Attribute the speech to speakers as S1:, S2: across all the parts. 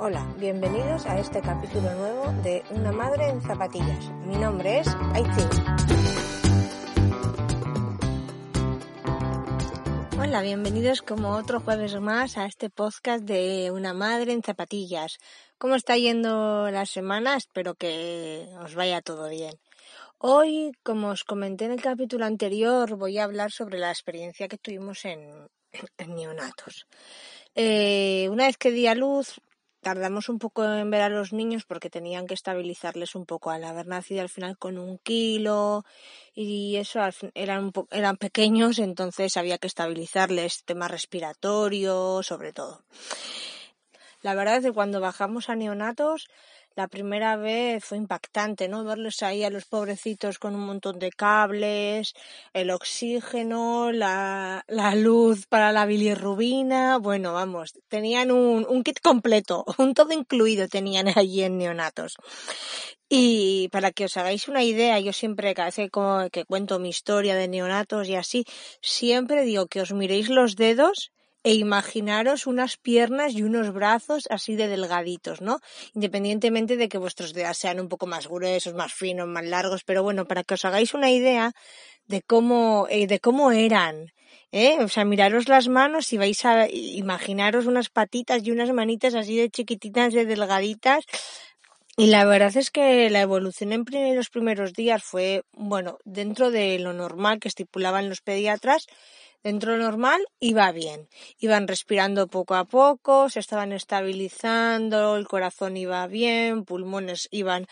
S1: Hola, bienvenidos a este capítulo nuevo de Una madre en zapatillas. Mi nombre es Aichi. Hola, bienvenidos como otro jueves más a este podcast de Una madre en zapatillas. ¿Cómo está yendo la semana? Espero que os vaya todo bien. Hoy, como os comenté en el capítulo anterior, voy a hablar sobre la experiencia que tuvimos en, en neonatos. Eh, una vez que di a luz, tardamos un poco en ver a los niños porque tenían que estabilizarles un poco al haber nacido al final con un kilo y eso eran, eran pequeños, entonces había que estabilizarles tema respiratorio, sobre todo. La verdad es que cuando bajamos a neonatos la primera vez fue impactante, ¿no? Verles ahí a los pobrecitos con un montón de cables, el oxígeno, la, la luz para la bilirrubina, bueno, vamos, tenían un, un kit completo, un todo incluido tenían allí en neonatos. Y para que os hagáis una idea, yo siempre, cada vez que, que cuento mi historia de neonatos y así, siempre digo que os miréis los dedos e imaginaros unas piernas y unos brazos así de delgaditos, ¿no? Independientemente de que vuestros dedos sean un poco más gruesos, más finos, más largos, pero bueno, para que os hagáis una idea de cómo, eh, de cómo eran. ¿Eh? O sea, miraros las manos y vais a imaginaros unas patitas y unas manitas así de chiquititas, de delgaditas. Y la verdad es que la evolución en los primeros días fue, bueno, dentro de lo normal que estipulaban los pediatras, dentro normal iba bien. Iban respirando poco a poco, se estaban estabilizando, el corazón iba bien, pulmones iban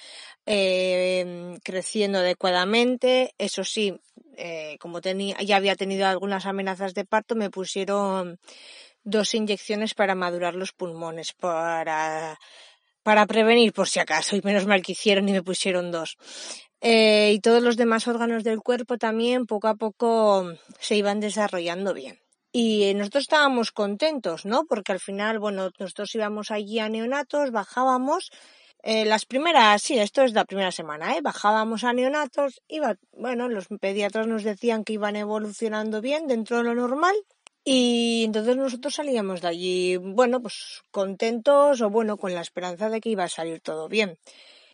S1: eh, creciendo adecuadamente. Eso sí, eh, como tenía, ya había tenido algunas amenazas de parto, me pusieron dos inyecciones para madurar los pulmones, para para prevenir por si acaso, y menos mal que hicieron y me pusieron dos. Eh, y todos los demás órganos del cuerpo también poco a poco se iban desarrollando bien. Y nosotros estábamos contentos, ¿no? Porque al final, bueno, nosotros íbamos allí a neonatos, bajábamos, eh, las primeras, sí, esto es la primera semana, ¿eh? Bajábamos a neonatos, iba, bueno, los pediatras nos decían que iban evolucionando bien dentro de lo normal. Y entonces nosotros salíamos de allí, bueno, pues contentos o bueno, con la esperanza de que iba a salir todo bien.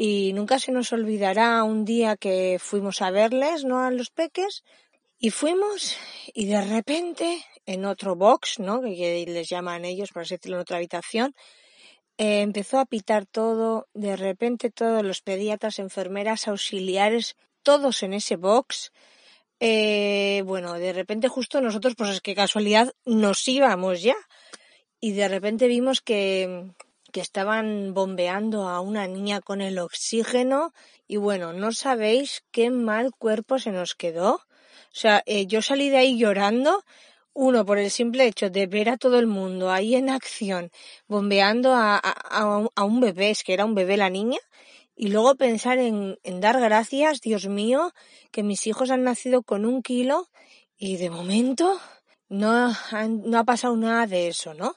S1: Y nunca se nos olvidará un día que fuimos a verles, ¿no? A los peques. Y fuimos y de repente en otro box, ¿no? Que les llaman ellos, por así decirlo, en otra habitación, eh, empezó a pitar todo. De repente todos los pediatras, enfermeras, auxiliares, todos en ese box. Eh, bueno, de repente justo nosotros, pues es que casualidad, nos íbamos ya. Y de repente vimos que, que estaban bombeando a una niña con el oxígeno y bueno, no sabéis qué mal cuerpo se nos quedó. O sea, eh, yo salí de ahí llorando, uno por el simple hecho de ver a todo el mundo ahí en acción, bombeando a, a, a un bebé, es que era un bebé la niña, y luego pensar en, en dar gracias, Dios mío, que mis hijos han nacido con un kilo y de momento no, no ha pasado nada de eso, ¿no?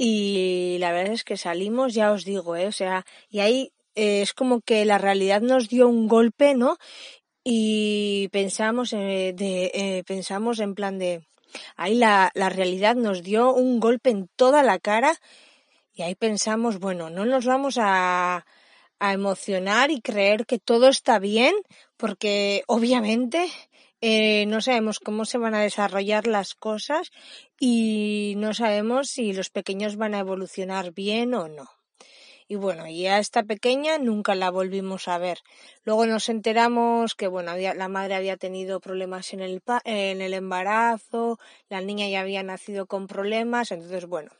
S1: Y la verdad es que salimos, ya os digo, ¿eh? O sea, y ahí eh, es como que la realidad nos dio un golpe, ¿no? Y pensamos, eh, de, eh, pensamos en plan de, ahí la, la realidad nos dio un golpe en toda la cara y ahí pensamos, bueno, no nos vamos a, a emocionar y creer que todo está bien, porque obviamente eh, no sabemos cómo se van a desarrollar las cosas y no sabemos si los pequeños van a evolucionar bien o no. Y bueno, y a esta pequeña nunca la volvimos a ver. Luego nos enteramos que, bueno, la madre había tenido problemas en el, en el embarazo, la niña ya había nacido con problemas, entonces, bueno,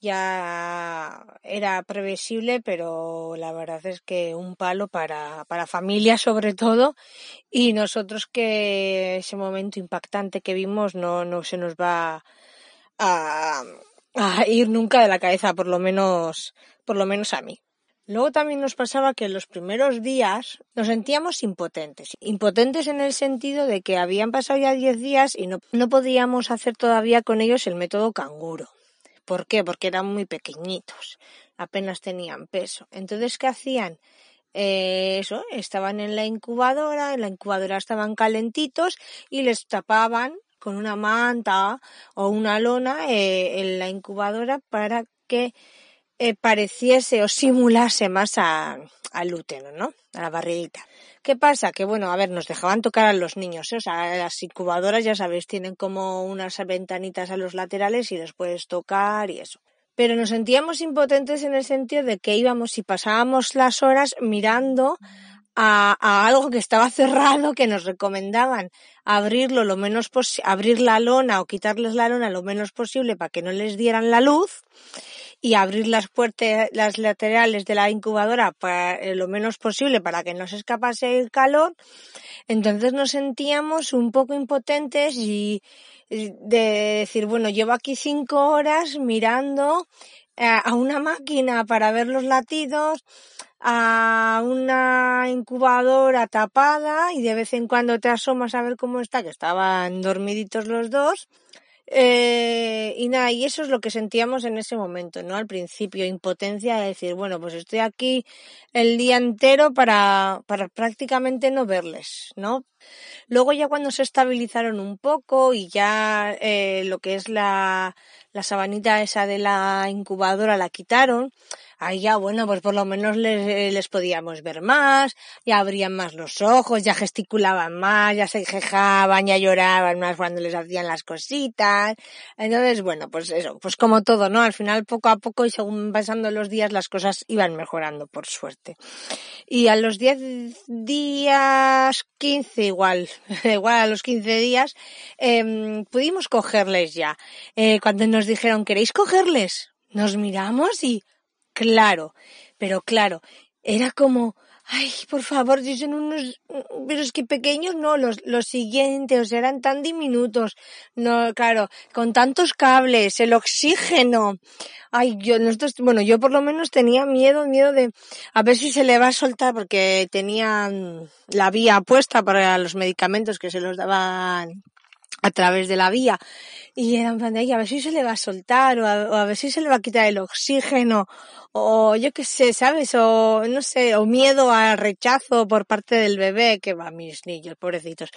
S1: ya era previsible, pero la verdad es que un palo para, para familia sobre todo y nosotros que ese momento impactante que vimos no, no se nos va a, a ir nunca de la cabeza, por lo menos, por lo menos a mí. Luego también nos pasaba que en los primeros días nos sentíamos impotentes. Impotentes en el sentido de que habían pasado ya 10 días y no, no podíamos hacer todavía con ellos el método canguro. ¿Por qué? Porque eran muy pequeñitos, apenas tenían peso. Entonces, ¿qué hacían? Eh, eso, estaban en la incubadora, en la incubadora estaban calentitos y les tapaban con una manta o una lona eh, en la incubadora para que eh, pareciese o simulase más al útero, ¿no? A la barriguita. ¿Qué pasa? Que bueno, a ver, nos dejaban tocar a los niños, ¿eh? o sea, las incubadoras ya sabéis, tienen como unas ventanitas a los laterales y les puedes tocar y eso. Pero nos sentíamos impotentes en el sentido de que íbamos y pasábamos las horas mirando a, a, algo que estaba cerrado, que nos recomendaban abrirlo lo menos abrir la lona o quitarles la lona lo menos posible para que no les dieran la luz y abrir las puertas, las laterales de la incubadora para eh, lo menos posible para que no se escapase el calor. Entonces nos sentíamos un poco impotentes y de decir, bueno, llevo aquí cinco horas mirando eh, a una máquina para ver los latidos, a una incubadora tapada y de vez en cuando te asomas a ver cómo está, que estaban dormiditos los dos eh, y nada, y eso es lo que sentíamos en ese momento, ¿no? Al principio, impotencia de decir, bueno, pues estoy aquí el día entero para, para prácticamente no verles, ¿no? Luego ya cuando se estabilizaron un poco y ya eh, lo que es la, la sabanita esa de la incubadora la quitaron, ahí ya, bueno, pues por lo menos les, les podíamos ver más, ya abrían más los ojos, ya gesticulaban más, ya se quejaban, ya lloraban más cuando les hacían las cositas. Entonces, bueno, pues eso, pues como todo, ¿no? Al final, poco a poco y según pasando los días, las cosas iban mejorando, por suerte. Y a los 10 días, 15 igual, igual a los 15 días, eh, pudimos cogerles ya. Eh, cuando nos dijeron, ¿queréis cogerles? Nos miramos y claro, pero claro, era como, ay, por favor, si son unos, pero es que pequeños no, los, los siguientes eran tan diminutos, no, claro, con tantos cables, el oxígeno, ay, yo, nosotros, bueno, yo por lo menos tenía miedo, miedo de, a ver si se le va a soltar, porque tenían la vía puesta para los medicamentos que se los daban a través de la vía y era en plan de, a ver si se le va a soltar o a, ver si se le va a quitar el oxígeno o yo qué sé, ¿sabes? O no sé, o miedo al rechazo por parte del bebé, que va, mis niños, pobrecitos.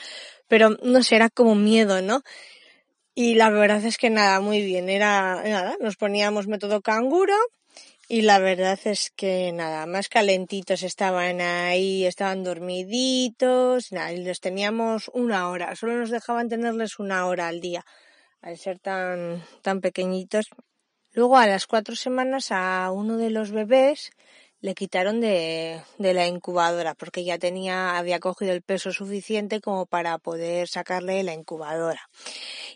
S1: Pero no sé, era como miedo, ¿no? Y la verdad es que nada, muy bien, era nada, nos poníamos método canguro y la verdad es que nada, más calentitos estaban ahí, estaban dormiditos, nada, y les teníamos una hora, solo nos dejaban tenerles una hora al día al ser tan, tan pequeñitos. Luego a las cuatro semanas a uno de los bebés le quitaron de, de la incubadora porque ya tenía, había cogido el peso suficiente como para poder sacarle la incubadora.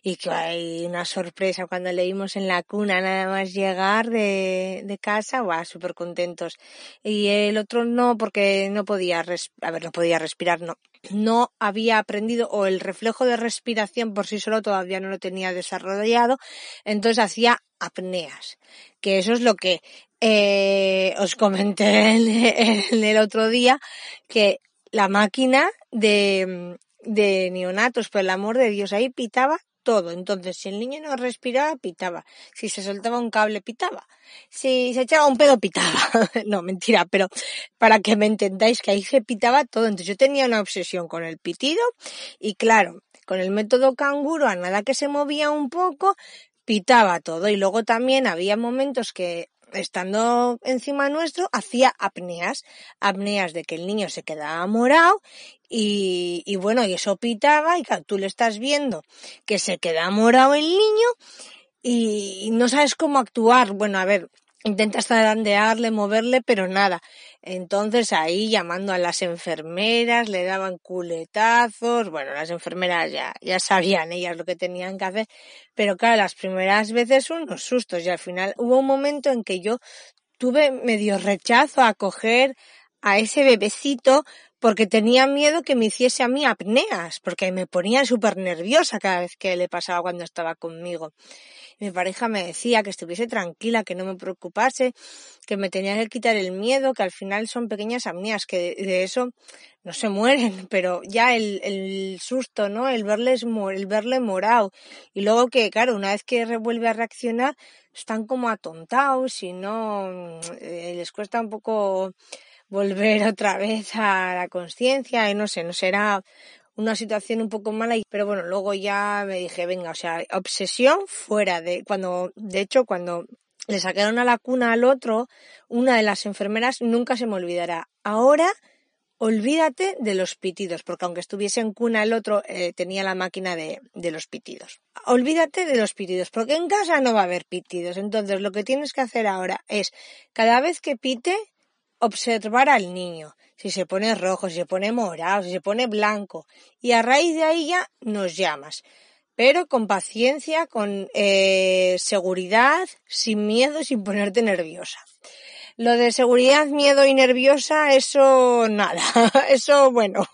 S1: Y que hay una sorpresa cuando le vimos en la cuna nada más llegar de, de casa, va, súper contentos. Y el otro no, porque no podía, a ver, no podía respirar, no, no había aprendido o el reflejo de respiración por sí solo todavía no lo tenía desarrollado, entonces hacía apneas, que eso es lo que eh, os comenté en, el otro día, que la máquina de, de neonatos, por el amor de Dios, ahí pitaba todo. Entonces, si el niño no respiraba, pitaba. Si se soltaba un cable, pitaba. Si se echaba un pedo, pitaba. no, mentira, pero para que me entendáis que ahí se pitaba todo. Entonces yo tenía una obsesión con el pitido y claro, con el método canguro, a nada que se movía un poco, pitaba todo. Y luego también había momentos que estando encima nuestro, hacía apneas, apneas de que el niño se quedaba morado y, bueno, y eso pitaba y claro, tú le estás viendo que se queda morado el niño y no sabes cómo actuar. Bueno, a ver, intentas zarandearle, moverle, pero nada. Entonces ahí llamando a las enfermeras, le daban culetazos, bueno, las enfermeras ya, ya sabían ellas lo que tenían que hacer, pero claro, las primeras veces unos sustos y al final hubo un momento en que yo tuve medio rechazo a coger a ese bebecito porque tenía miedo que me hiciese a mí apneas, porque me ponía súper nerviosa cada vez que le pasaba cuando estaba conmigo. mi pareja me decía que estuviese tranquila, que no me preocupase, que me tenía que quitar el miedo, que al final son pequeñas apneas, que de, eso no se mueren, pero ya el, el susto, ¿no? El verles el verle morado. Y luego que, claro, una vez que vuelve a reaccionar, están como atontados y no eh, les cuesta un poco volver otra vez a la conciencia y no sé, no será una situación un poco mala, pero bueno, luego ya me dije, venga, o sea, obsesión fuera de cuando, de hecho, cuando le sacaron a la cuna al otro, una de las enfermeras nunca se me olvidará. Ahora, olvídate de los pitidos, porque aunque estuviese en cuna el otro, eh, tenía la máquina de, de los pitidos. Olvídate de los pitidos, porque en casa no va a haber pitidos. Entonces, lo que tienes que hacer ahora es, cada vez que pite, observar al niño, si se pone rojo, si se pone morado, si se pone blanco, y a raíz de ahí ya nos llamas. Pero con paciencia, con eh, seguridad, sin miedo, sin ponerte nerviosa. Lo de seguridad, miedo y nerviosa, eso nada, eso bueno.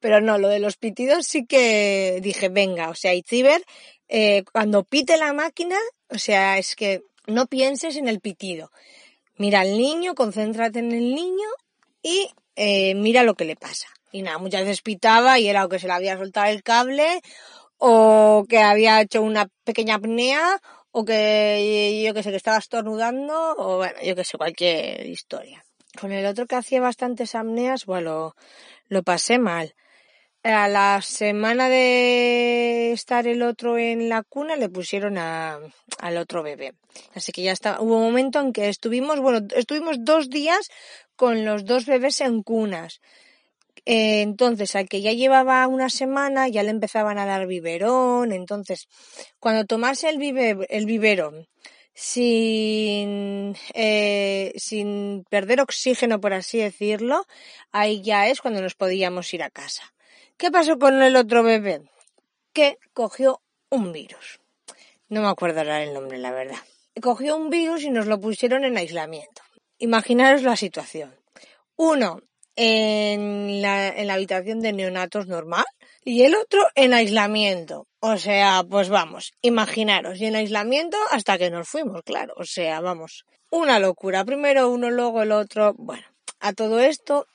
S1: Pero no, lo de los pitidos sí que dije, venga, o sea, y Ciber, eh, cuando pite la máquina, o sea, es que no pienses en el pitido mira al niño, concéntrate en el niño y eh, mira lo que le pasa. Y nada, muchas veces pitaba y era o que se le había soltado el cable o que había hecho una pequeña apnea o que yo que sé que estaba estornudando o bueno, yo que sé, cualquier historia. Con el otro que hacía bastantes apneas, bueno, lo pasé mal a la semana de estar el otro en la cuna le pusieron a, al otro bebé. Así que ya está. Hubo un momento en que estuvimos, bueno, estuvimos dos días con los dos bebés en cunas. Entonces, al que ya llevaba una semana, ya le empezaban a dar biberón. Entonces, cuando tomase el, el biberón sin, eh, sin perder oxígeno, por así decirlo, ahí ya es cuando nos podíamos ir a casa. ¿Qué pasó con el otro bebé? Que cogió un virus. No me acuerdo ahora el nombre, la verdad. Cogió un virus y nos lo pusieron en aislamiento. Imaginaros la situación. Uno en la, en la habitación de neonatos normal y el otro en aislamiento. O sea, pues vamos, imaginaros, y en aislamiento hasta que nos fuimos, claro. O sea, vamos, una locura. Primero uno, luego el otro. Bueno, a todo esto,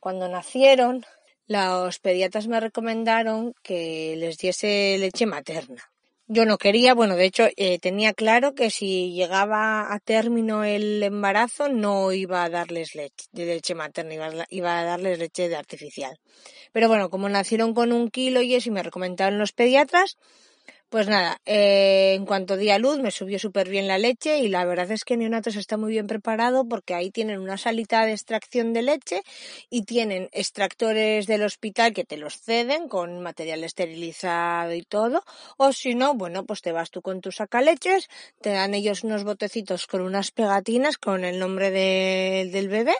S1: cuando nacieron, los pediatras me recomendaron que les diese leche materna. Yo no quería, bueno, de hecho eh, tenía claro que si llegaba a término el embarazo no iba a darles leche de leche materna, iba iba a darles leche de artificial. Pero bueno, como nacieron con un kilo y eso y me recomendaron los pediatras, pues nada, eh, en cuanto di a luz me subió súper bien la leche y la verdad es que Neonatos está muy bien preparado porque ahí tienen una salita de extracción de leche y tienen extractores del hospital que te los ceden con material esterilizado y todo. O si no, bueno, pues te vas tú con tus sacaleches, te dan ellos unos botecitos con unas pegatinas con el nombre del bebé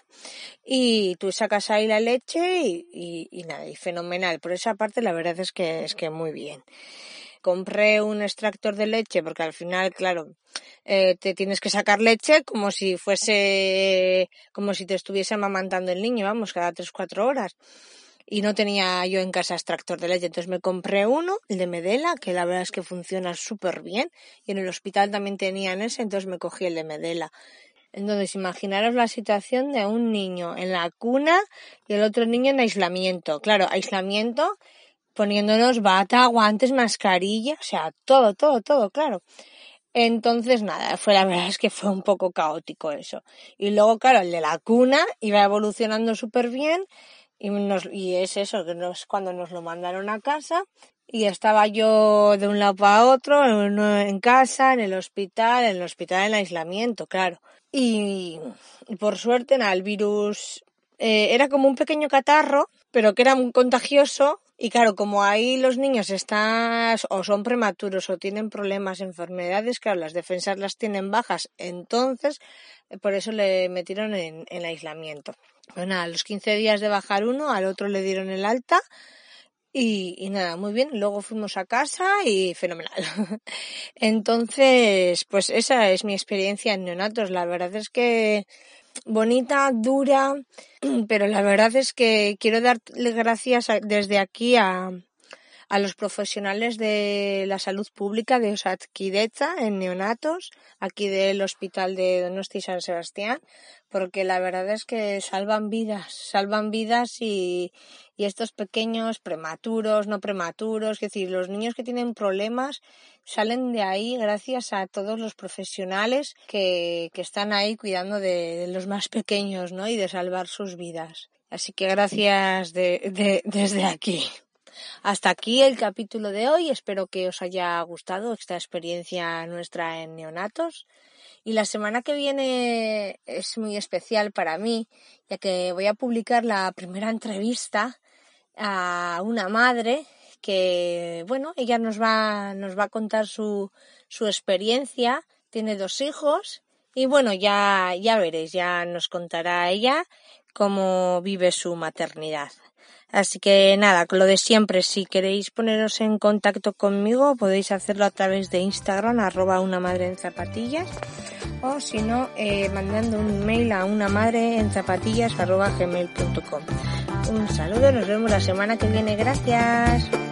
S1: y tú sacas ahí la leche y, y nada, y fenomenal. Por esa parte la verdad es que es que muy bien compré un extractor de leche porque al final, claro, eh, te tienes que sacar leche como si fuese, como si te estuviese amamantando el niño, vamos, cada tres, cuatro horas. Y no tenía yo en casa extractor de leche, entonces me compré uno, el de Medela, que la verdad es que funciona súper bien. Y en el hospital también tenían ese, entonces me cogí el de Medela. Entonces, imaginaros la situación de un niño en la cuna y el otro niño en aislamiento. Claro, aislamiento poniéndonos bata, guantes, mascarilla, o sea, todo, todo, todo, claro. Entonces, nada, fue la verdad es que fue un poco caótico eso. Y luego, claro, el de la cuna iba evolucionando súper bien y, nos, es eso, que nos, cuando nos lo mandaron a casa y estaba yo de un lado para otro, en casa, en el hospital, en el hospital en aislamiento, claro. Y, por suerte, nada, el virus eh, era como un pequeño catarro, pero que era muy contagioso y claro, como ahí los niños están o son prematuros o tienen problemas, enfermedades, claro, las defensas las tienen bajas, entonces eh, por eso le metieron en, en aislamiento. Bueno, a los 15 días de bajar uno, al otro le dieron el alta y, y, nada, muy bien. Luego fuimos a casa y fenomenal. Entonces, pues esa es mi experiencia en neonatos. La verdad es que bonita, dura, pero la verdad es que quiero darle gracias desde aquí a, a los profesionales de la salud pública de Osatkideza en neonatos, aquí del Hospital de Donosti San Sebastián, porque la verdad es que salvan vidas, salvan vidas y, y estos pequeños prematuros, no prematuros, es decir, los niños que tienen problemas salen de ahí gracias a todos los profesionales que, que están ahí cuidando de, de, los más pequeños, ¿no? Y de salvar sus vidas. Así que gracias de, de, desde aquí. Hasta aquí el capítulo de hoy. Espero que os haya gustado esta experiencia nuestra en neonatos. Y la semana que viene es muy especial para mí, ya que voy a publicar la primera entrevista a una madre que, bueno, ella nos va, nos va a contar su, su experiencia. Tiene dos hijos y bueno, ya, ya veréis, ya nos contará ella cómo vive su maternidad. Así que nada, lo de siempre, si queréis poneros en contacto conmigo, podéis hacerlo a través de Instagram, arroba una madre en zapatillas, o si no, eh, mandando un mail a una madre en zapatillas arroba gmail.com. Un saludo, nos vemos la semana que viene, gracias.